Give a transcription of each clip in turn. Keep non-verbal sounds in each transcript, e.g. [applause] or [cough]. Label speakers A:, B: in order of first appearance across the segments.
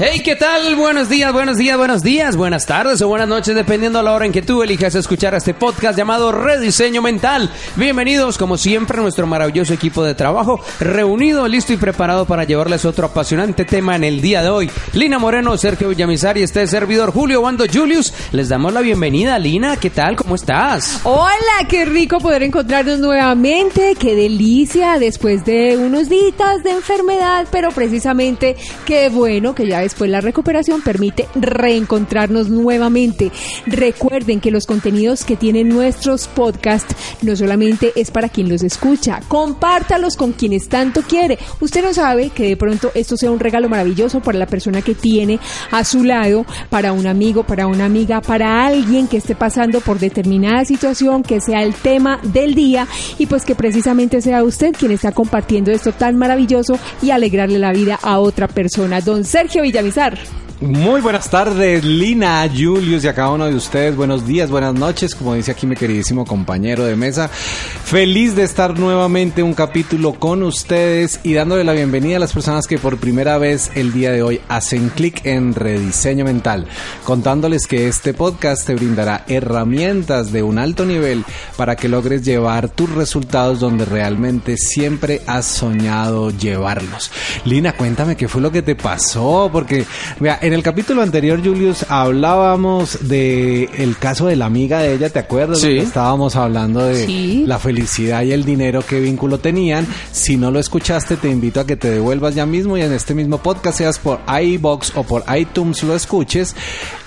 A: Hey, ¿qué tal? Buenos días, buenos días, buenos días, buenas tardes o buenas noches, dependiendo a la hora en que tú elijas escuchar este podcast llamado Rediseño Mental. Bienvenidos, como siempre, a nuestro maravilloso equipo de trabajo, reunido, listo y preparado para llevarles otro apasionante tema en el día de hoy. Lina Moreno, Sergio Villamizar y este servidor Julio Bando Julius. Les damos la bienvenida, Lina. ¿Qué tal? ¿Cómo estás?
B: Hola, qué rico poder encontrarnos nuevamente. Qué delicia después de unos días de enfermedad, pero precisamente qué bueno que ya después la recuperación permite reencontrarnos nuevamente. Recuerden que los contenidos que tienen nuestros podcasts no solamente es para quien los escucha, compártalos con quienes tanto quiere. Usted no sabe que de pronto esto sea un regalo maravilloso para la persona que tiene a su lado, para un amigo, para una amiga, para alguien que esté pasando por determinada situación, que sea el tema del día y pues que precisamente sea usted quien está compartiendo esto tan maravilloso y alegrarle la vida a otra persona. Don Sergio Villamizar
C: muy buenas tardes, Lina, Julius y a cada uno de ustedes. Buenos días, buenas noches, como dice aquí mi queridísimo compañero de mesa. Feliz de estar nuevamente un capítulo con ustedes y dándole la bienvenida a las personas que por primera vez el día de hoy hacen clic en Rediseño Mental, contándoles que este podcast te brindará herramientas de un alto nivel para que logres llevar tus resultados donde realmente siempre has soñado llevarlos. Lina, cuéntame qué fue lo que te pasó, porque vea, en el capítulo anterior, Julius, hablábamos de el caso de la amiga de ella, ¿te acuerdas?
A: Sí.
C: Estábamos hablando de
B: Sí.
C: la felicidad y el dinero, qué vínculo tenían. Si no lo escuchaste, te invito a que te devuelvas ya mismo y en este mismo podcast, seas por iBox o por iTunes, lo escuches.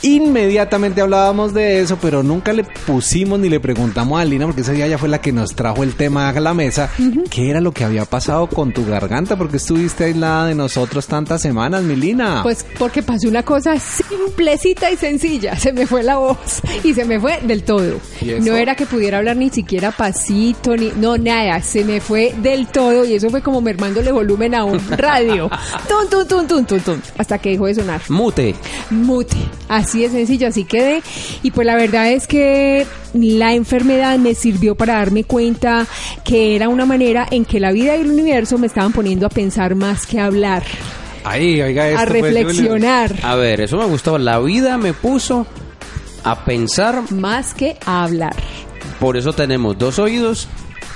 C: Inmediatamente hablábamos de eso, pero nunca le pusimos ni le preguntamos a Lina, porque ese día ella fue la que nos trajo el tema a la mesa, qué era lo que había pasado con tu garganta, porque estuviste aislada de nosotros tantas semanas, mi Lina.
B: Pues porque pasó una cosa simplecita y sencilla. [laughs] Se me fue la voz y se me fue del todo. No era que pudiera hablar ni siquiera pasito, ni no nada. Se me fue del todo y eso fue como mermándole volumen a un [laughs] radio. Tun, tun, tun, tun, tun, tun, hasta que dejó de sonar.
A: Mute.
B: Mute. Así de sencillo, así quedé. Y pues la verdad es que la enfermedad me sirvió para darme cuenta que era una manera en que la vida y el universo me estaban poniendo a pensar más que a hablar,
C: Ahí, oiga esto,
B: a reflexionar.
A: A ver, eso me gustó. La vida me puso a pensar.
B: más que a hablar.
A: Por eso tenemos dos oídos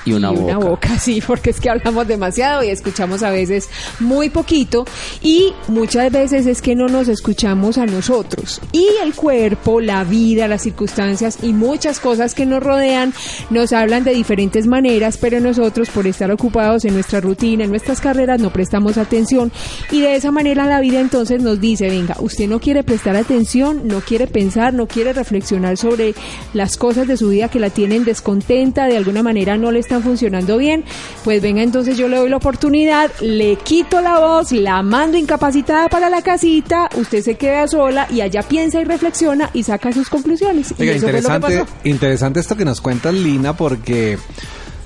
A: y una,
B: y una boca, [laughs] sí, porque es que hablamos demasiado y escuchamos a veces muy poquito y muchas veces es que no nos escuchamos a nosotros. Y el cuerpo, la vida, las circunstancias y muchas cosas que nos rodean nos hablan de diferentes maneras, pero nosotros por estar ocupados en nuestra rutina, en nuestras carreras, no prestamos atención y de esa manera la vida entonces nos dice, venga, usted no quiere prestar atención, no quiere pensar, no quiere reflexionar sobre las cosas de su vida que la tienen descontenta, de alguna manera no le están funcionando bien, pues venga entonces yo le doy la oportunidad, le quito la voz, la mando incapacitada para la casita, usted se queda sola y allá piensa y reflexiona y saca sus conclusiones. y fue lo que
C: interesante,
B: pasó.
C: interesante esto que nos cuenta Lina porque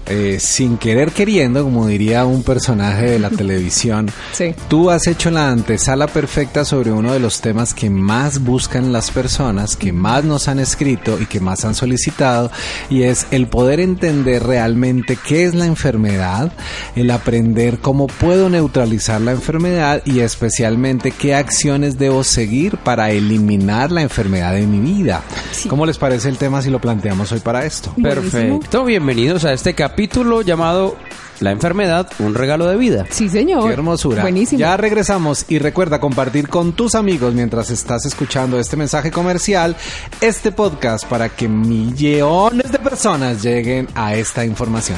C: eh, sin querer queriendo, como diría un personaje de la [laughs] televisión,
B: Sí.
C: tú has hecho la antesala perfecta sobre uno de los temas que más buscan las personas, que más nos han escrito y que más han solicitado, y es el poder entender realmente qué es la enfermedad, el aprender cómo puedo neutralizar la enfermedad y especialmente qué acciones debo seguir para eliminar la enfermedad de mi vida.
B: Sí.
C: ¿Cómo les parece el tema si lo planteamos hoy para esto?
A: Perfecto. Bienvenidos a este capítulo llamado La enfermedad, un regalo de vida.
B: Sí, señor.
C: Qué hermosura.
B: Buenísimo.
C: Ya regresamos y recuerda compartir con tus amigos mientras estás escuchando este mensaje comercial, este podcast para que millones de personas lleguen a esta información.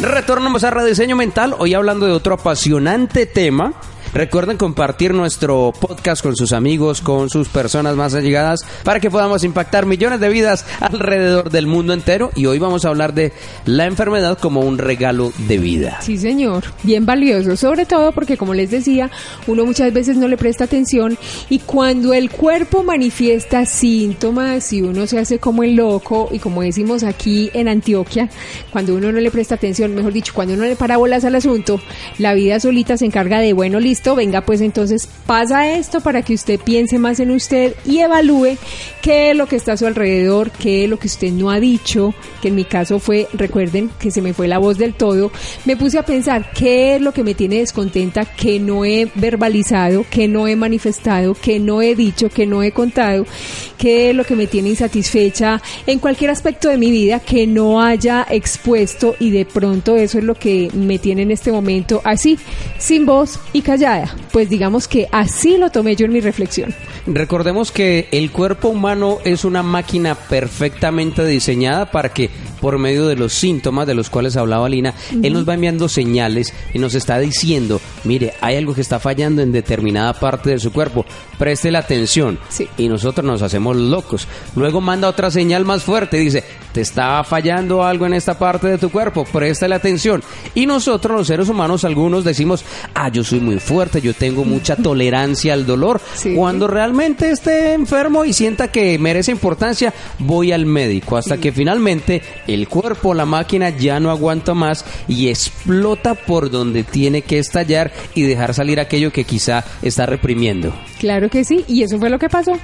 A: Retornamos a Rediseño Mental, hoy hablando de otro apasionante tema Recuerden compartir nuestro podcast con sus amigos, con sus personas más allegadas, para que podamos impactar millones de vidas alrededor del mundo entero. Y hoy vamos a hablar de la enfermedad como un regalo de vida.
B: Sí, señor. Bien valioso. Sobre todo porque, como les decía, uno muchas veces no le presta atención y cuando el cuerpo manifiesta síntomas y uno se hace como el loco y como decimos aquí en Antioquia, cuando uno no le presta atención, mejor dicho, cuando uno le para bolas al asunto, la vida solita se encarga de, bueno, listo venga pues entonces pasa esto para que usted piense más en usted y evalúe qué es lo que está a su alrededor, qué es lo que usted no ha dicho, que en mi caso fue, recuerden que se me fue la voz del todo, me puse a pensar qué es lo que me tiene descontenta, que no he verbalizado, que no he manifestado, que no he dicho, que no he contado, qué es lo que me tiene insatisfecha en cualquier aspecto de mi vida que no haya expuesto y de pronto eso es lo que me tiene en este momento así, sin voz y pues digamos que así lo tomé yo en mi reflexión.
A: Recordemos que el cuerpo humano es una máquina perfectamente diseñada para que por medio de los síntomas de los cuales hablaba Lina, él nos va enviando señales y nos está diciendo, mire, hay algo que está fallando en determinada parte de su cuerpo, preste la atención. Y nosotros nos hacemos locos. Luego manda otra señal más fuerte, dice, te está fallando algo en esta parte de tu cuerpo, preste la atención. Y nosotros los seres humanos, algunos decimos, ah, yo soy muy fuerte, yo tengo mucha [laughs] tolerancia al dolor. Cuando realmente esté enfermo y sienta que merece importancia, voy al médico hasta que finalmente el cuerpo, la máquina ya no aguanta más y explota por donde tiene que estallar y dejar salir aquello que quizá está reprimiendo.
B: Claro que sí, y eso fue lo que pasó.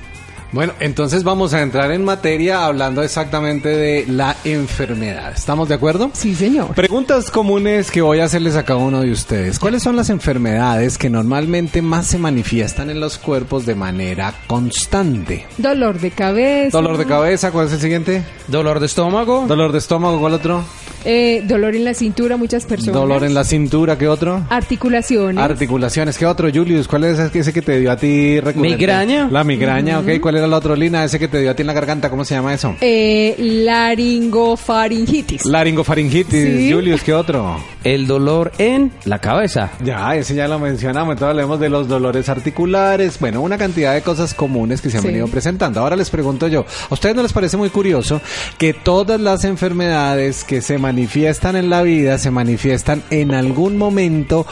C: Bueno, entonces vamos a entrar en materia hablando exactamente de la enfermedad. ¿Estamos de acuerdo?
B: Sí, señor.
C: Preguntas comunes que voy a hacerles a cada uno de ustedes. ¿Cuáles son las enfermedades que normalmente más se manifiestan en los cuerpos de manera constante?
B: Dolor de cabeza.
C: Dolor de cabeza, ¿cuál es el siguiente?
A: Dolor de estómago.
C: Dolor de estómago, ¿cuál otro?
B: Eh, dolor en la cintura, muchas personas.
C: Dolor en la cintura, ¿qué otro?
B: Articulaciones.
C: Articulaciones, ¿qué otro, Julius? ¿Cuál es ese que te dio a ti
A: recurrente? Migraña.
C: La migraña, ok. ¿Cuál era la otra línea? Ese que te dio a ti en la garganta, ¿cómo se llama eso?
B: Eh, laringofaringitis.
C: Laringofaringitis, Julius, ¿qué otro?
A: El dolor en la cabeza.
C: Ya, ese ya lo mencionamos. Entonces hablemos de los dolores articulares. Bueno, una cantidad de cosas comunes que se han venido presentando. Ahora les pregunto yo, ¿a ustedes no les parece muy curioso que todas las enfermedades que se manifiestan en la vida se manifiestan en algún momento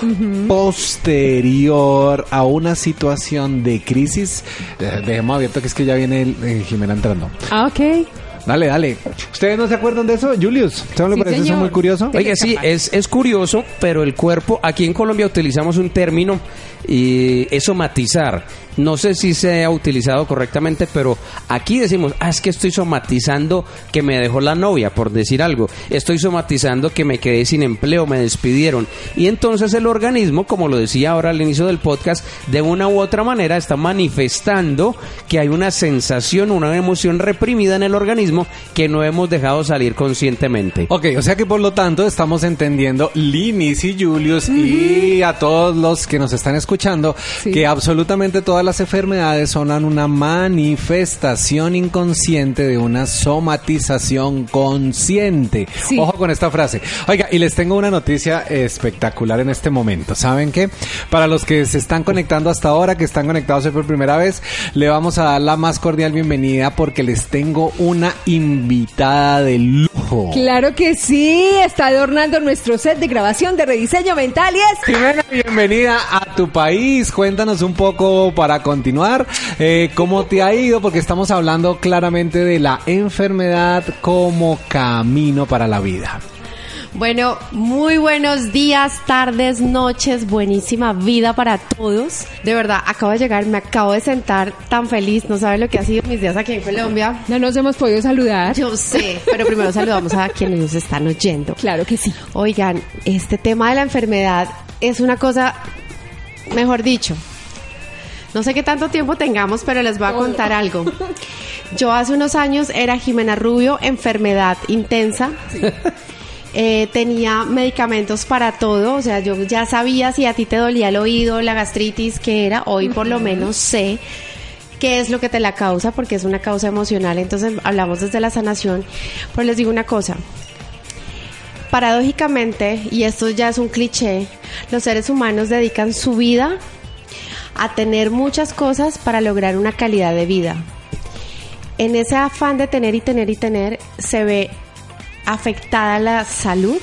C: posterior a una situación de crisis? Eh, dejemos abierto que es que ya viene el, eh, Jimena entrando.
B: Ah, ok.
C: Dale, dale. ¿Ustedes no se acuerdan de eso, Julius? ¿Usted no le parece eso muy curioso?
A: Oiga, sí, es, es curioso, pero el cuerpo, aquí en Colombia utilizamos un término y es somatizar. No sé si se ha utilizado correctamente, pero aquí decimos, ah, es que estoy somatizando que me dejó la novia, por decir algo. Estoy somatizando que me quedé sin empleo, me despidieron. Y entonces el organismo, como lo decía ahora al inicio del podcast, de una u otra manera está manifestando que hay una sensación, una emoción reprimida en el organismo que no hemos dejado salir conscientemente.
C: Ok, o sea que por lo tanto estamos entendiendo, Linis y Julius y a todos los que nos están escuchando,
B: Sí.
C: que absolutamente todas las enfermedades son una manifestación inconsciente de una somatización consciente.
B: Sí.
C: Ojo con esta frase. Oiga, y les tengo una noticia espectacular en este momento. ¿Saben qué? Para los que se están conectando hasta ahora, que están conectados hoy por primera vez, le vamos a dar la más cordial bienvenida porque les tengo una invitada de lujo.
B: Claro que sí, está adornando nuestro set de grabación de rediseño mental y es...
C: Jimena, bienvenida a tu país. Cuéntanos un poco para continuar eh, cómo te ha ido, porque estamos hablando claramente de la enfermedad como camino para la vida.
D: Bueno, muy buenos días, tardes, noches, buenísima vida para todos. De verdad, acabo de llegar, me acabo de sentar tan feliz, no saben lo que ha sido mis días aquí en Colombia.
B: No nos hemos podido saludar.
D: Yo sé, pero primero saludamos a quienes nos están oyendo.
B: Claro que sí.
D: Oigan, este tema de la enfermedad es una cosa, mejor dicho, no sé qué tanto tiempo tengamos, pero les voy a contar algo. [laughs] Yo hace unos años era Jimena Rubio, enfermedad intensa. Eh, tenía medicamentos para todo, o sea, yo ya sabía si a ti te dolía el oído, la gastritis, qué era, hoy por lo menos sé qué es lo que te la causa, porque es una causa emocional, entonces hablamos desde la sanación, pero les digo una cosa, paradójicamente, y esto ya es un cliché, los seres humanos dedican su vida a tener muchas cosas para lograr una calidad de vida. En ese afán de tener y tener y tener, se ve afectada la salud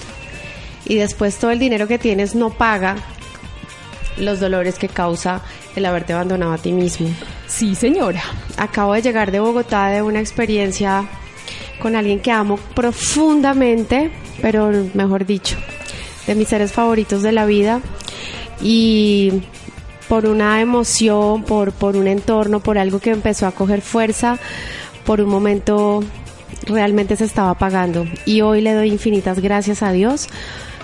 D: y después todo el dinero que tienes no paga los dolores que causa el haberte abandonado a ti mismo.
B: Sí, señora.
D: Acabo de llegar de Bogotá de una experiencia con alguien que amo profundamente, pero mejor dicho, de mis seres favoritos de la vida y por una emoción, por, por un entorno, por algo que empezó a coger fuerza, por un momento realmente se estaba apagando. Y hoy le doy infinitas gracias a Dios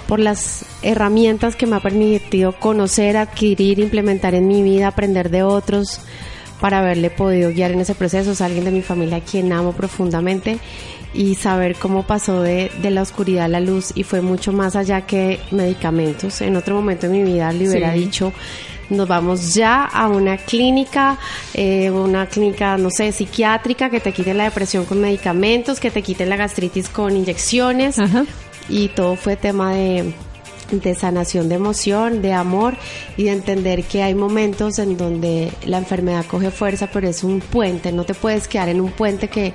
D: por las herramientas que me ha permitido conocer, adquirir, implementar en mi vida, aprender de otros, para haberle podido guiar en ese proceso. Es alguien de mi familia a quien amo profundamente y saber cómo pasó de, de la oscuridad a la luz y fue mucho más allá que medicamentos. En otro momento de mi vida le hubiera
B: Sí.
D: dicho nos vamos ya a una clínica, eh, una clínica, no sé, psiquiátrica, que te quite la depresión con medicamentos, que te quite la gastritis con inyecciones.
B: Ajá.
D: Y todo fue tema de, de sanación de emoción, de amor y de entender que hay momentos en donde la enfermedad coge fuerza, pero es un puente, no te puedes quedar en un puente que,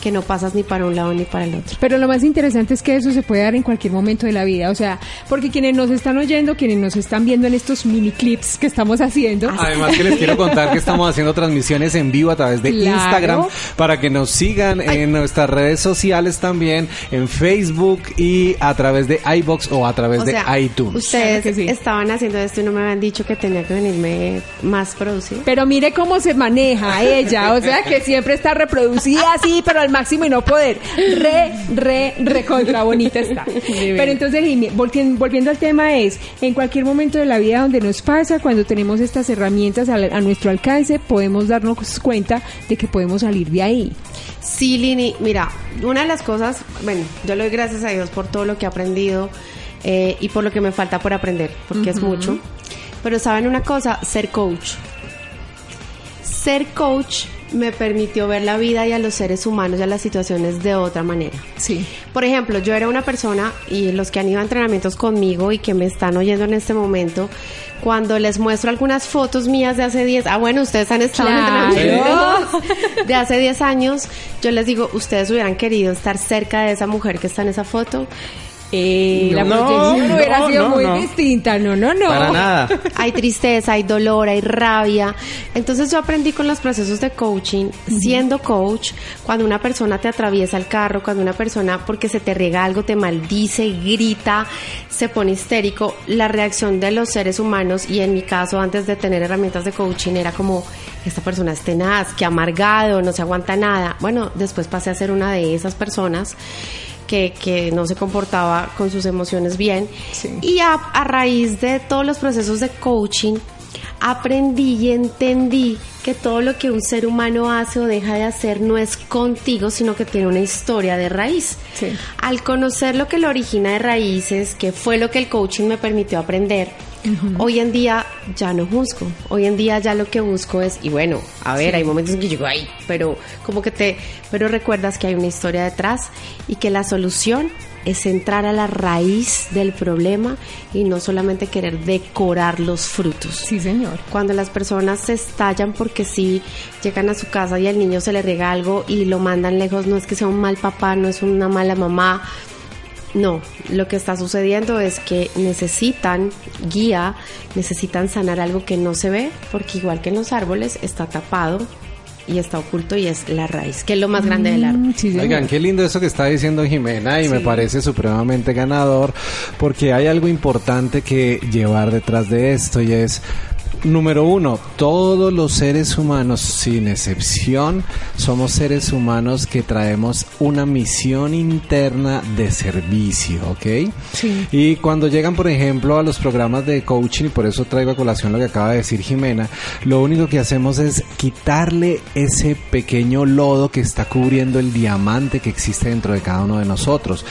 D: que no pasas ni para un lado ni para el otro.
B: Pero lo más interesante es que eso se puede dar en cualquier momento de la vida. O sea, porque quienes nos están oyendo, quienes nos están viendo en estos mini clips que estamos haciendo.
C: Además que les quiero [laughs] contar que estamos haciendo transmisiones en vivo a través de
B: Claro.
C: Instagram para que nos sigan en nuestras redes sociales también, en Facebook y a través de iBox o a través
D: O
C: de
D: sea,
C: iTunes.
D: ustedes
B: Claro que sí.
D: estaban haciendo esto y no me habían dicho que tenía que venirme más producido.
B: Pero mire cómo se maneja ella, o sea que siempre está reproducida así, pero al máximo y no poder. Re, re, re contra bonita está. [laughs] Pero entonces, Jimmy, volvien- volviendo al tema es, en cualquier momento de la vida donde nos pasa, cuando tenemos estas herramientas a, nuestro alcance, podemos darnos cuenta de que podemos salir de ahí.
D: Sí, Lini, mira, una de las cosas, bueno, yo le doy gracias a Dios por todo lo que he aprendido eh, y por lo que me falta por aprender, porque es mucho. Pero saben una cosa, ser coach. Ser coach me permitió ver la vida y a los seres humanos y a las situaciones de otra manera.
B: Sí.
D: Por ejemplo, yo era una persona y los que han ido a entrenamientos conmigo y que me están oyendo en este momento, cuando les muestro algunas fotos mías de hace 10, ah bueno, ustedes han estado
B: Claro.
D: en entrenamientos de hace 10 años, yo les digo, ustedes hubieran querido estar cerca de esa mujer que está en esa foto
B: Eh, la
A: No,
B: proyección
A: no,
B: hubiera sido
A: no,
B: muy
A: no.
B: distinta. No, no, no.
A: Para nada. [laughs]
D: hay tristeza, hay dolor, hay rabia. Entonces yo aprendí con los procesos de coaching, siendo coach, cuando una persona te atraviesa el carro, cuando una persona porque se te riega algo te maldice, grita, se pone histérico, la reacción de los seres humanos y en mi caso antes de tener herramientas de coaching era como esta persona es tenaz, que amargado, no se aguanta nada. Bueno, después pasé a ser una de esas personas que, que no se comportaba con sus emociones bien.
B: Sí.
D: Y a, a raíz de todos los procesos de coaching, aprendí y entendí que todo lo que un ser humano hace o deja de hacer no es contigo, sino que tiene una historia de raíz.
B: Sí.
D: Al conocer lo que lo origina de raíces, que fue lo que el coaching me permitió aprender, hoy en día ya no juzgo. Hoy en día ya lo que busco es, y bueno, a ver, hay momentos en que yo digo, ay, pero como que te, pero recuerdas que hay una historia detrás y que la solución es entrar a la raíz del problema y no solamente querer decorar los frutos.
B: Sí, señor.
D: Cuando las personas se estallan porque sí llegan a su casa y al niño se le rega algo y lo mandan lejos, no es que sea un mal papá, no es una mala mamá. No, lo que está sucediendo es que necesitan guía, necesitan sanar algo que no se ve, porque igual que en los árboles está tapado y está oculto y es la raíz, que es lo más grande del árbol.
B: Mm, sí, señor.
C: Oigan, qué lindo eso que está diciendo Jimena y me parece supremamente ganador porque hay algo importante que llevar detrás de esto y es, número uno, todos los seres humanos, sin excepción, somos seres humanos que traemos una misión interna de servicio, ¿ok?
B: Sí.
C: Y cuando llegan, por ejemplo, a los programas de coaching, y por eso traigo a colación lo que acaba de decir Jimena, lo único que hacemos es quitarle ese pequeño lodo que está cubriendo el diamante que existe dentro de cada uno de nosotros.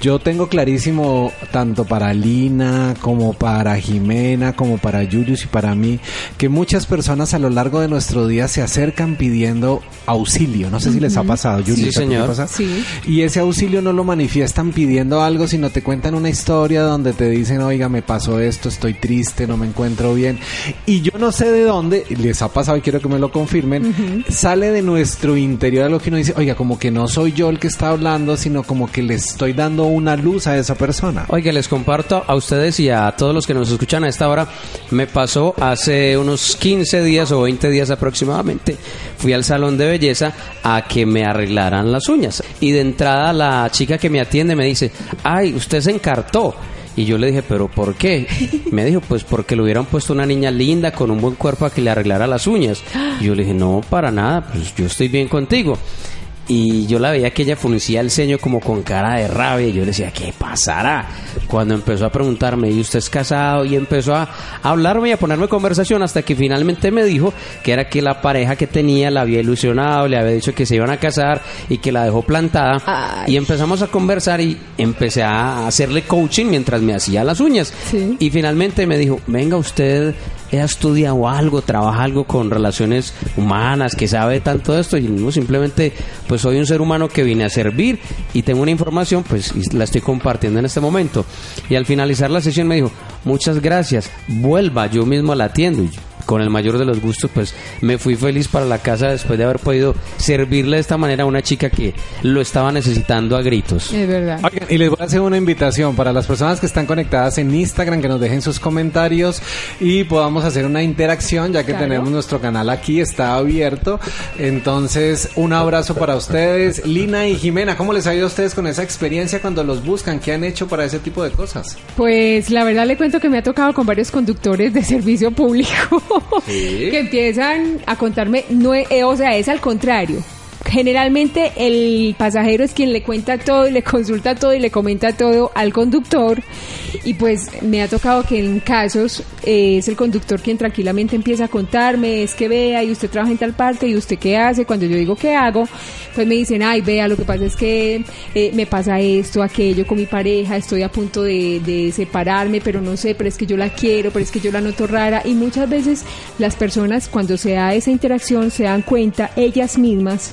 C: Yo tengo clarísimo, tanto para Lina, como para Jimena, como para Julius y para mí, que muchas personas a lo largo de nuestro día se acercan pidiendo auxilio. No sé si les ha pasado, Julius.
A: Sí,
C: ¿a
A: señor.
C: pasa?
B: Sí.
C: Y ese auxilio no lo manifiestan pidiendo algo, sino te cuentan una historia donde te dicen, oiga, me pasó esto, estoy triste, no me encuentro bien. Y yo no sé de dónde, les ha pasado y quiero que me lo confirmen, sale de nuestro interior algo que uno dice, oiga, como que no soy yo el que está hablando, sino como que le estoy dando una luz a esa persona.
A: Oiga, les comparto a ustedes y a todos los que nos escuchan a esta hora. Me pasó hace unos 15 días o 20 días aproximadamente. Fui al salón de belleza a que me arreglaran las uñas. Y de entrada la chica que me atiende me dice, ay, usted se encartó. Y yo le dije, ¿pero por qué? [laughs] Me dijo, pues porque le hubieran puesto una niña linda con un buen cuerpo a que le arreglara las uñas. [gasps] Y yo le dije, no, para nada, pues yo estoy bien contigo. Y yo la veía que ella fruncía el ceño como con cara de rabia. Y yo le decía, ¿qué pasará? Cuando empezó a preguntarme, ¿y usted es casado? Y empezó a hablarme y a ponerme conversación hasta que finalmente me dijo que era que la pareja que tenía la había ilusionado, le había dicho que se iban a casar y que la dejó plantada.
B: Ay.
A: Y empezamos a conversar y empecé a hacerle coaching mientras me hacía las uñas.
B: Sí.
A: Y finalmente me dijo, venga usted, ¿ha estudiado algo, trabaja algo con relaciones humanas, que sabe tanto de esto? Y no, simplemente, pues soy un ser humano que vine a servir y tengo una información, pues y la estoy compartiendo en este momento. Y al finalizar la sesión me dijo, muchas gracias, vuelva, yo mismo la atiendo. Y con el mayor de los gustos, pues me fui feliz para la casa después de haber podido servirle de esta manera a una chica que lo estaba necesitando a gritos.
B: Es verdad.
C: Y les voy a hacer una invitación para las personas que están conectadas en Instagram, que nos dejen sus comentarios y podamos hacer una interacción, ya que
B: Claro.
C: tenemos nuestro canal aquí, está abierto. Entonces, un abrazo para ustedes. Lina y Jimena, ¿cómo les ha ido a ustedes con esa experiencia cuando los buscan? ¿Qué han hecho para ese tipo de cosas?
B: Pues la verdad le cuento que me ha tocado con varios conductores de servicio público [laughs] que empiezan a contarme, no, eh, o sea, es al contrario. Generalmente el pasajero es quien le cuenta todo y le consulta todo y le comenta todo al conductor. Y pues me ha tocado que en casos eh, es el conductor quien tranquilamente empieza a contarme, es que vea y usted trabaja en tal parte y usted qué hace, cuando yo digo qué hago, pues me dicen, ay vea, lo que pasa es que eh, me pasa esto, aquello con mi pareja, estoy a punto de, de separarme, pero no sé, pero es que yo la quiero, pero es que yo la noto rara y muchas veces las personas cuando se da esa interacción se dan cuenta ellas mismas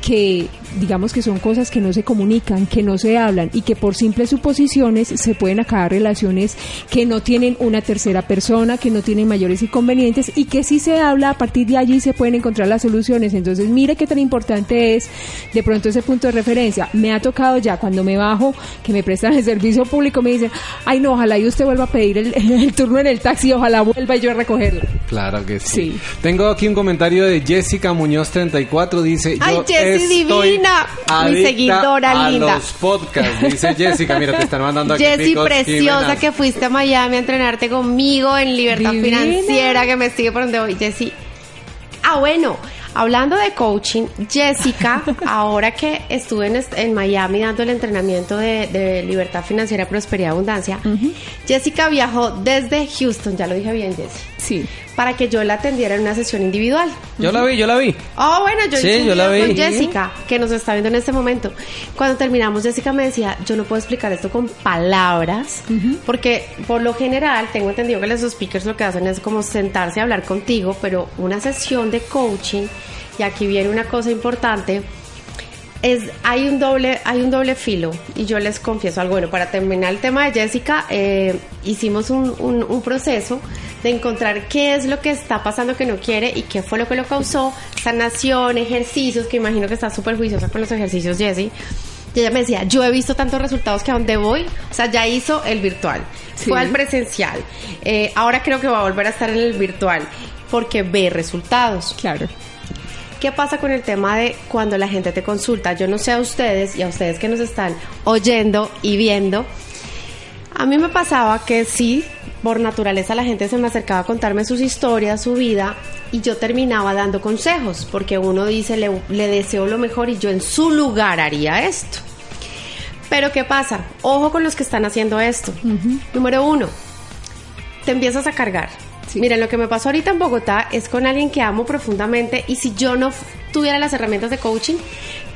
B: que digamos que son cosas que no se comunican, que no se hablan y que por simples suposiciones se pueden acabar relaciones que no tienen una tercera persona, que no tienen mayores inconvenientes y que si se habla a partir de allí se pueden encontrar las soluciones. Entonces, mire qué tan importante es de pronto ese punto de referencia. Me ha tocado ya cuando me bajo, que me prestan el servicio público, me dicen, ay no, ojalá y usted vuelva a pedir el, el turno en el taxi, ojalá vuelva yo a recogerlo.
C: Claro que sí.
B: Sí.
C: Tengo aquí un comentario de Jessica Muñoz 34, dice,
D: Ay,
C: yo estoy
D: mi seguidora
C: a
D: linda.
C: los podcasts, dice [laughs] Jessica, mira, te están mandando aquí
D: Jessy
C: picos,
D: preciosa que fuiste a Miami a entrenarte conmigo en Libertad
B: Divina.
D: Financiera, que me sigue por donde voy. Jessy. Ah, bueno, hablando de coaching, Jessica, [laughs] ahora que estuve en, en Miami dando el entrenamiento de, de Libertad Financiera, Prosperidad y Abundancia, Jessica viajó desde Houston, ya lo dije bien, Jessy,
B: Sí.
D: para que yo la atendiera en una sesión individual.
A: Yo la vi, yo la vi.
D: Oh, bueno, yo
A: Sí,
D: hice un
A: yo la vi.
D: con Jessica, que nos está viendo en este momento. Cuando terminamos, Jessica me decía, yo no puedo explicar esto con palabras, porque por lo general tengo entendido que los speakers lo que hacen es como sentarse a hablar contigo, pero una sesión de coaching, y aquí viene una cosa importante, es hay un doble hay un doble filo y yo les confieso algo. Bueno para terminar el tema de Jessica eh, hicimos un, un- un proceso de encontrar qué es lo que está pasando que no quiere y qué fue lo que lo causó. Sanación ejercicios que imagino que está súper juiciosa con los ejercicios Jessie. Y ella me decía yo he visto tantos resultados que a donde voy o sea ya hizo el virtual.
B: Sí.
D: fue al presencial. Eh, ahora creo que va a volver a estar en el virtual porque ve resultados.
B: Claro.
D: ¿Qué pasa con el tema de cuando la gente te consulta? Yo no sé a ustedes y a ustedes que nos están oyendo y viendo. A mí me pasaba que sí, por naturaleza la gente se me acercaba a contarme sus historias, su vida, y yo terminaba dando consejos, porque uno dice, le, le deseo lo mejor y yo en su lugar haría esto. Pero ¿qué pasa? Ojo con los que están haciendo esto. Número uno, te empiezas a cargar.
B: Sí.
D: Miren, lo que me pasó ahorita en Bogotá es con alguien que amo profundamente y si yo no tuviera las herramientas de coaching,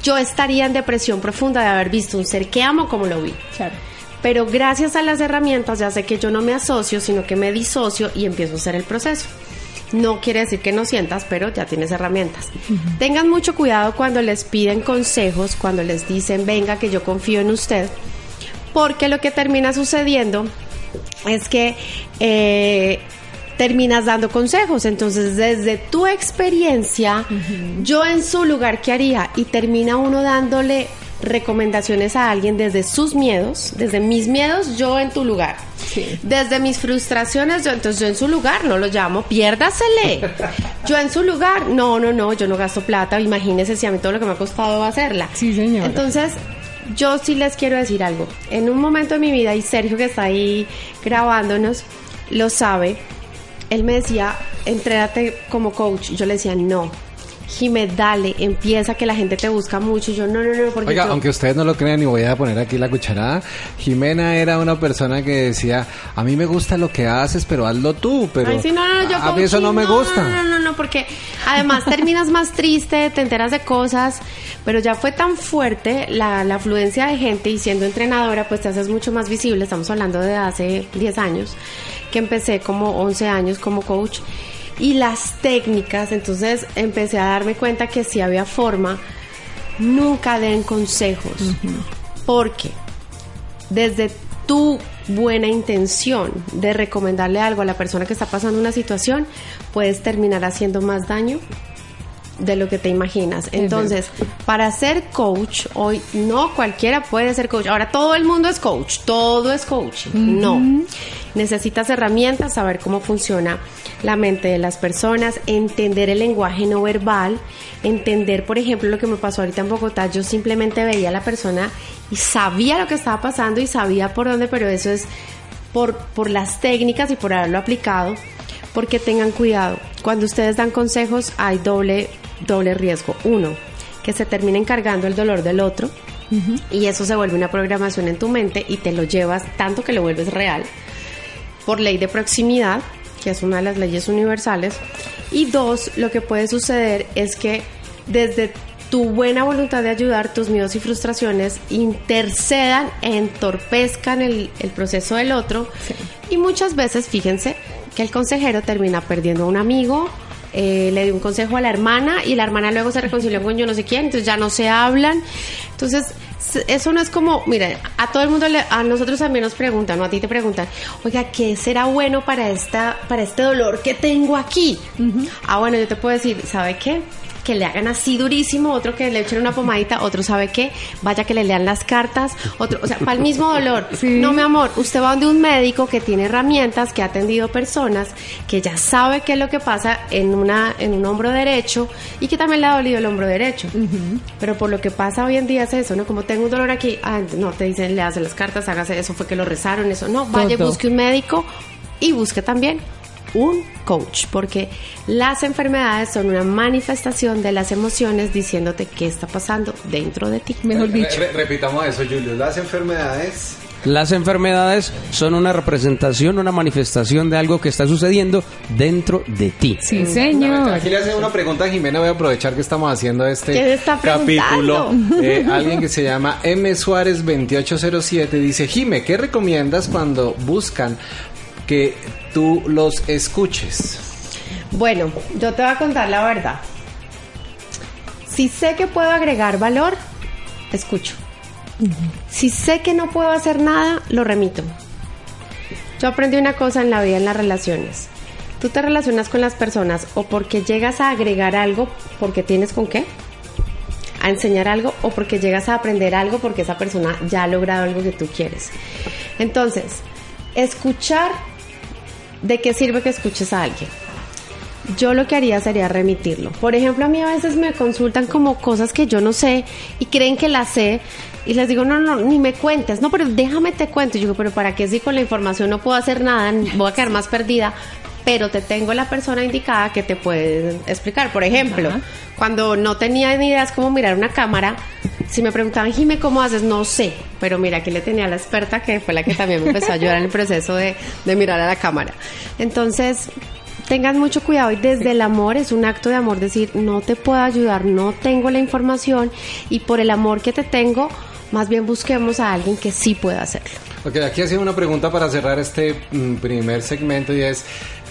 D: yo estaría en depresión profunda de haber visto un ser que amo como lo vi.
B: Claro.
D: Pero gracias a las herramientas ya sé que yo no me asocio, sino que me disocio y empiezo a hacer el proceso. No quiere decir que no sientas, pero ya tienes herramientas. Tengan mucho cuidado cuando les piden consejos, cuando les dicen, venga, que yo confío en usted, porque lo que termina sucediendo es que eh, terminas dando consejos. Entonces, desde tu experiencia, yo en su lugar, ¿qué haría? Y termina uno dándole recomendaciones a alguien desde sus miedos, desde mis miedos, yo en tu lugar.
B: Sí.
D: Desde mis frustraciones, yo entonces yo en su lugar no lo llamo, piérdasele. [laughs] Yo en su lugar, no, no, no, yo no gasto plata, imagínese si a mí todo lo que me ha costado hacerla.
B: Sí, señora.
D: Entonces, yo sí les quiero decir algo. En un momento de mi vida, y Sergio que está ahí grabándonos, lo sabe, él me decía, entréate como coach. Yo le decía, no. Jimé, dale, empieza que la gente te busca mucho. Y yo, no, no, no, porque
C: Oiga,
D: yo-
C: aunque ustedes no lo crean y voy a poner aquí la cucharada, Jimena era una persona que decía, a mí me gusta lo que haces, pero hazlo tú, pero
D: Ay, sí, no, no, yo
C: a mí eso no me gusta.
D: No, no, no, no, porque además terminas más triste, te enteras de cosas, pero ya fue tan fuerte la, la afluencia de gente y siendo entrenadora, pues te haces mucho más visible. Estamos hablando de hace 10 años, que empecé como 11 años como coach. Y las técnicas, entonces empecé a darme cuenta que si había forma, nunca den consejos. Porque desde tu buena intención de recomendarle algo a la persona que está pasando una situación, puedes terminar haciendo más daño de lo que te imaginas. Entonces, para ser coach, hoy no cualquiera puede ser coach. Ahora todo el mundo es coach, todo es coach. No. Necesitas herramientas, saber cómo funciona la mente de las personas, entender el lenguaje no verbal, entender, por ejemplo, lo que me pasó ahorita en Bogotá, yo simplemente veía a la persona y sabía lo que estaba pasando y sabía por dónde, pero eso es por, por las técnicas y por haberlo aplicado, porque tengan cuidado. Cuando ustedes dan consejos hay doble, doble riesgo. Uno, que se termine encargando el dolor del otro y eso se vuelve una programación en tu mente y te lo llevas tanto que lo vuelves real por ley de proximidad, que es una de las leyes universales. Y dos, lo que puede suceder es que desde tu buena voluntad de ayudar, tus miedos y frustraciones intercedan, entorpezcan el, el proceso del otro. Y muchas veces, fíjense, que el consejero termina perdiendo a un amigo eh, le dio un consejo a la hermana y la hermana luego se reconcilió con yo no sé quién, entonces ya no se hablan. Entonces, eso no es como, mira, a todo el mundo, le- a nosotros también nos preguntan, o a ti te preguntan, oiga, ¿qué será bueno para, esta, para este dolor que tengo aquí? Ah, bueno, yo te puedo decir, ¿sabe qué? Que le hagan así durísimo, otro que le echen una pomadita, otro sabe qué, vaya que le lean las cartas, otro, o sea, para el mismo dolor. [laughs]
B: Sí.
D: No, mi amor, usted va donde un médico que tiene herramientas, que ha atendido personas, que ya sabe qué es lo que pasa en una en un hombro derecho y que también le ha dolido el hombro derecho. Pero por lo que pasa hoy en día es eso, ¿no? Como tengo un dolor aquí, ah, no, te dicen, le hacen las cartas, hágase eso, fue que lo rezaron, eso. No, vaya
B: Todo.
D: busque un médico y busque también un coach, porque las enfermedades son una manifestación de las emociones diciéndote qué está pasando dentro de ti.
B: Mejor dicho.
C: Re- repitamos eso, Julio. Las enfermedades.
A: Las enfermedades son una representación, una manifestación de algo que está sucediendo dentro de ti.
B: Sí, señor.
C: Aquí le hace una pregunta a Jimena. Voy a aprovechar que estamos haciendo este
D: ¿Quién está
C: capítulo. Eh, alguien que se llama M Suárez 2807 dice: Jime, ¿qué recomiendas cuando buscan que tú los escuches?
D: Bueno, yo te voy a contar la verdad. Si sé que puedo agregar valor, escucho. Si sé que no puedo hacer nada, lo remito. Yo aprendí una cosa en la vida, en las relaciones. Tú te relacionas con las personas o porque llegas a agregar algo, porque tienes con qué, a enseñar algo, o porque llegas a aprender algo, porque esa persona ya ha logrado algo que tú quieres. Entonces, escuchar, ¿de qué sirve que escuches a alguien? yo lo que haría sería remitirlo. Por ejemplo, a mí a veces me consultan como cosas que yo no sé y creen que las sé y les digo, no, no, ni me cuentes, no, pero déjame te cuento. Y yo digo, pero ¿para qué si con la información no puedo hacer nada? Voy a quedar más perdida. Pero te tengo la persona indicada que te puede explicar. Por ejemplo, cuando no tenía ni ideas cómo mirar una cámara, si me preguntaban, Jime, ¿cómo haces? No sé. Pero mira, aquí le tenía a la experta que fue la que también me empezó a ayudar en el proceso de, de mirar a la cámara. Entonces, tengan mucho cuidado y desde el amor es un acto de amor decir no te puedo ayudar, no tengo la información y por el amor que te tengo, más bien busquemos a alguien que sí pueda hacerlo.
C: Ok, aquí hacía una pregunta para cerrar este mm, primer segmento y es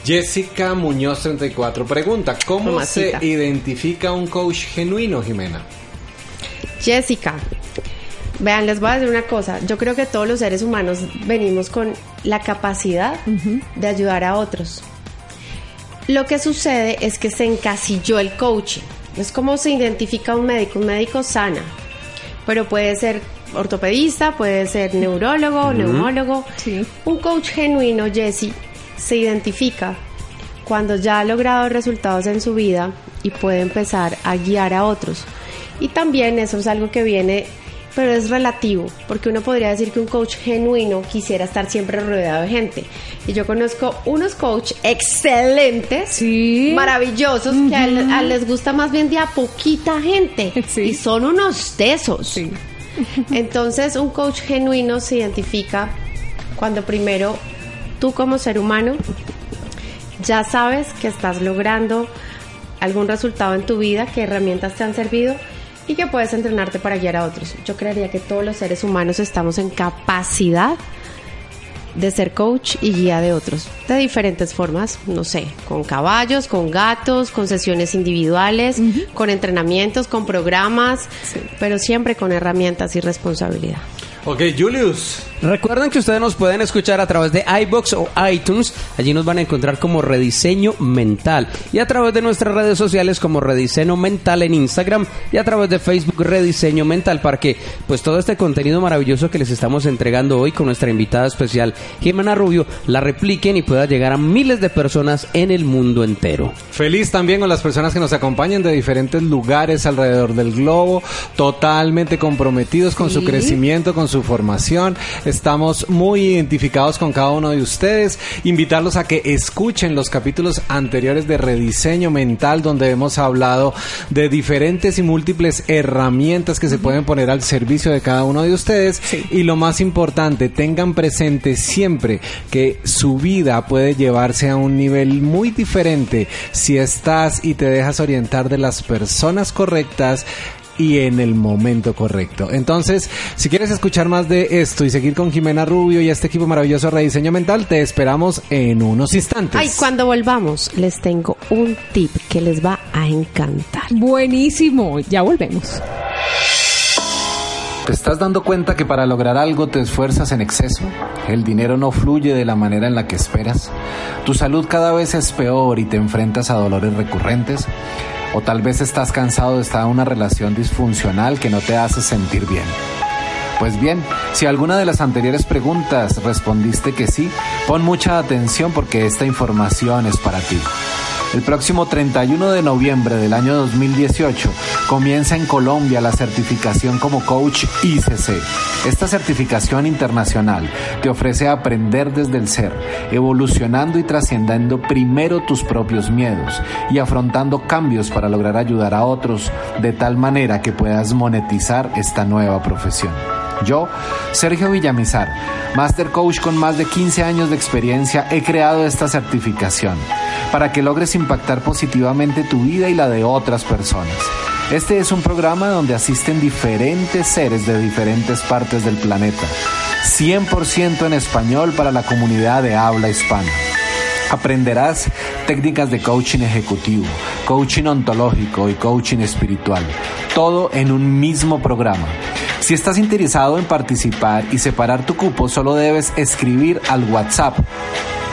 C: Jessica Muñoz 34 pregunta, ¿cómo se identifica un coach genuino, Jimena?
D: Jessica, vean, les voy a decir una cosa, yo creo que todos los seres humanos venimos con la capacidad de ayudar a otros. Lo que sucede es que se encasilló el coaching. Es como se identifica un médico. Un médico sana, pero puede ser ortopedista, puede ser neurólogo, neumólogo.
B: Sí.
D: Un coach genuino, Jesse, se identifica cuando ya ha logrado resultados en su vida y puede empezar a guiar a otros. Y también eso es algo que viene, pero es relativo, porque uno podría decir que un coach genuino quisiera estar siempre rodeado de gente. Y yo conozco unos coach excelentes,
B: Sí.
D: maravillosos, que a, él- a les gusta más bien de a poquita gente. [laughs]
B: Sí.
D: Y son unos tesos.
B: Sí.
D: Entonces, un coach genuino se identifica cuando primero tú como ser humano ya sabes que estás logrando algún resultado en tu vida, qué herramientas te han servido y que puedes entrenarte para guiar a otros. Yo creería que todos los seres humanos estamos en capacidad de ser coach y guía de otros, de diferentes formas, no sé, con caballos, con gatos, con sesiones individuales, con entrenamientos, con programas, pero siempre con herramientas y responsabilidad.
C: Ok, Julius.
A: Recuerden que ustedes nos pueden escuchar a través de iBox o iTunes. Allí nos van a encontrar como Rediseño Mental. Y a través de nuestras redes sociales como Rediseño Mental en Instagram y a través de Facebook Rediseño Mental para que pues todo este contenido maravilloso que les estamos entregando hoy con nuestra invitada especial Jimena Rubio la repliquen y pueda llegar a miles de personas en el mundo entero.
C: Feliz también con las personas que nos acompañan de diferentes lugares alrededor del globo, totalmente comprometidos con su crecimiento, con su formación. Estamos muy identificados con cada uno de ustedes. Invitarlos a que escuchen los capítulos anteriores de Rediseño Mental, donde hemos hablado de diferentes y múltiples herramientas que se pueden poner al servicio de cada uno de ustedes. Y lo más importante, tengan presente siempre que su vida puede llevarse a un nivel muy diferente si estás y te dejas orientar de las personas correctas y en el momento correcto. Entonces, si quieres escuchar más de esto y seguir con Jimena Rubio y este equipo maravilloso de Rediseño Mental, te esperamos en unos instantes.
D: Ay, cuando volvamos, les tengo un tip que les va a encantar.
B: Buenísimo, ya volvemos.
C: ¿Te estás dando cuenta que para lograr algo te esfuerzas en exceso? El dinero no fluye de la manera en la que esperas. Tu salud cada vez es peor y te enfrentas a dolores recurrentes. O tal vez estás cansado de estar en una relación disfuncional que no te hace sentir bien. Pues bien, si alguna de las anteriores preguntas respondiste que sí, pon mucha atención porque esta información es para ti. El próximo 31 de noviembre del año 2018 comienza en Colombia la certificación como coach ICC. Esta certificación internacional te ofrece aprender desde el ser, evolucionando y trascendiendo primero tus propios miedos y afrontando cambios para lograr ayudar a otros de tal manera que puedas monetizar esta nueva profesión. Yo, Sergio Villamizar, Master Coach con más de 15 años de experiencia, he creado esta certificación para que logres impactar positivamente tu vida y la de otras personas. Este es un programa donde asisten diferentes seres de diferentes partes del planeta, 100% en español para la comunidad de habla hispana. Aprenderás técnicas de coaching ejecutivo, coaching ontológico y coaching espiritual, todo en un mismo programa. Si estás interesado en participar y separar tu cupo, solo debes escribir al WhatsApp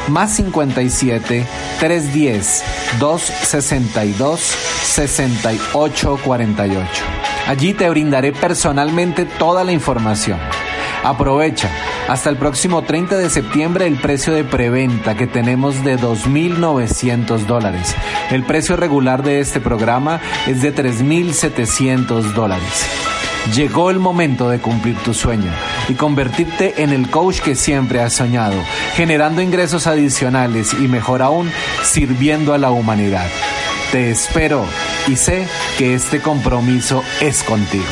C: más 57 310 262 6848. Allí te brindaré personalmente toda la información. Aprovecha hasta el próximo 30 de septiembre el precio de preventa que tenemos de 2.900 dólares. El precio regular de este programa es de 3.700 dólares. Llegó el momento de cumplir tu sueño y convertirte en el coach que siempre has soñado, generando ingresos adicionales y mejor aún, sirviendo a la humanidad. Te espero y sé que este compromiso es contigo.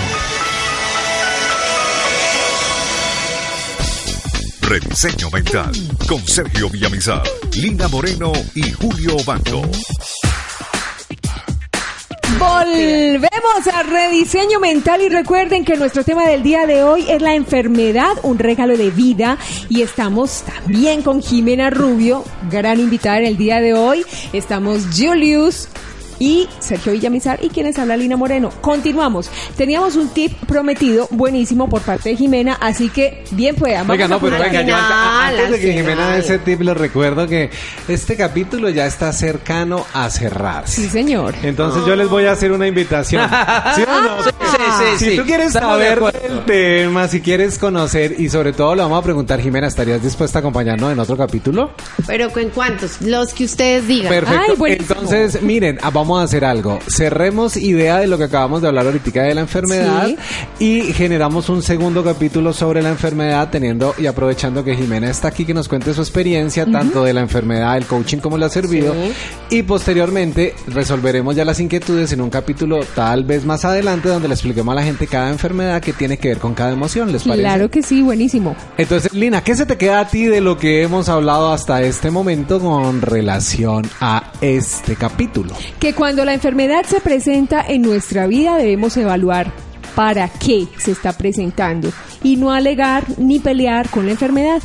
E: Rediseño Mental con Sergio Villamizar, Lina Moreno y Julio Bando.
B: Volvemos a rediseño mental y recuerden que nuestro tema del día de hoy es la enfermedad, un regalo de vida y estamos también con Jimena Rubio, gran invitada en el día de hoy. Estamos Julius, y Sergio Villamizar y quienes habla Lina Moreno. Continuamos. Teníamos un tip prometido buenísimo por parte de Jimena, así que bien pueda.
C: Oiga, no, pero venga, yo antes, antes de que Jimena dé ese tip, les recuerdo que este capítulo ya está cercano a cerrarse.
B: Sí, señor.
C: Entonces yo les voy a hacer una invitación. [laughs] ¿Sí o no?
A: Sí, sí, sí,
C: Si tú quieres saber del tema, si quieres conocer y sobre todo le vamos a preguntar, Jimena, ¿estarías dispuesta a acompañarnos en otro capítulo?
D: Pero ¿en cuántos? Los que ustedes digan.
C: Perfecto.
B: Ay.
C: Entonces, miren, ah, vamos a hacer algo. Cerremos idea de lo que acabamos de hablar ahorita de la enfermedad
B: Sí.
C: y generamos un segundo capítulo sobre la enfermedad teniendo y aprovechando que Jimena está aquí que nos cuente su experiencia tanto de la enfermedad, el coaching como le ha servido y posteriormente resolveremos ya las inquietudes en un capítulo tal vez más adelante donde le expliquemos a la gente cada enfermedad que tiene que ver con cada emoción, ¿les parece?
B: Claro que sí, buenísimo.
C: Entonces, Lina, ¿qué se te queda a ti de lo que hemos hablado hasta este momento con relación a este capítulo?
B: Que cuando la enfermedad se presenta en nuestra vida debemos evaluar para qué se está presentando y no alegar ni pelear con la enfermedad.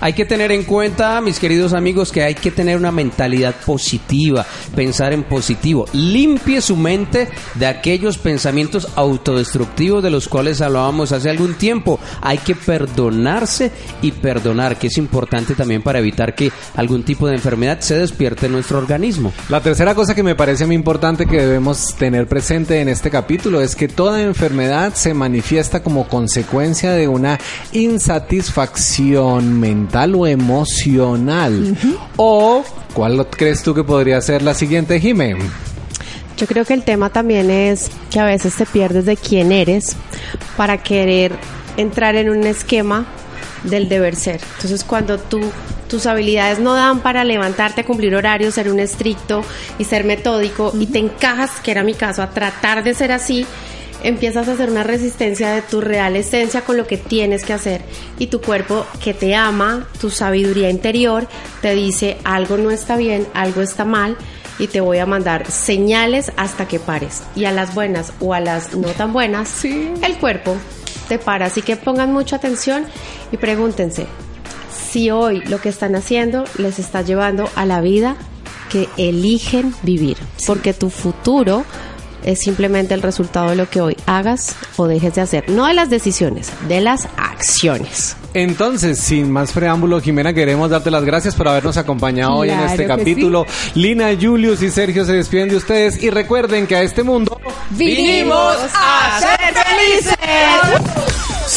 A: Hay que tener en cuenta, mis queridos amigos, que hay que tener una mentalidad positiva, pensar en positivo. Limpie su mente de aquellos pensamientos autodestructivos de los cuales hablábamos hace algún tiempo. Hay que perdonarse y perdonar, que es importante también para evitar que algún tipo de enfermedad se despierte en nuestro organismo.
C: La tercera cosa que me parece muy importante que debemos tener presente en este capítulo es que toda enfermedad se manifiesta como consecuencia de una insatisfacción mental o emocional. O, ¿cuál crees tú que podría ser la siguiente, Jimé?
D: Yo creo que el tema también es que a veces te pierdes de quién eres para querer entrar en un esquema del deber ser. Entonces, cuando tú tus habilidades no dan para levantarte a cumplir horarios, ser un estricto y ser metódico y te encajas, que era mi caso, a tratar de ser así, empiezas a hacer una resistencia de tu real esencia con lo que tienes que hacer y tu cuerpo que te ama, tu sabiduría interior te dice algo no está bien, algo está mal y te voy a mandar señales hasta que pares. Y a las buenas o a las no tan buenas, el cuerpo te para. Así que pongan mucha atención y pregúntense si hoy lo que están haciendo les está llevando a la vida que eligen vivir. Porque tu futuro es simplemente el resultado de lo que hoy hagas o dejes de hacer, no de las decisiones, de las acciones.
C: Entonces, sin más preámbulo, Jimena, queremos darte las gracias por habernos acompañado hoy en este capítulo. Lina, Julius y Sergio se despiden de ustedes y recuerden que a este mundo
B: ¡Vinimos a ser felices!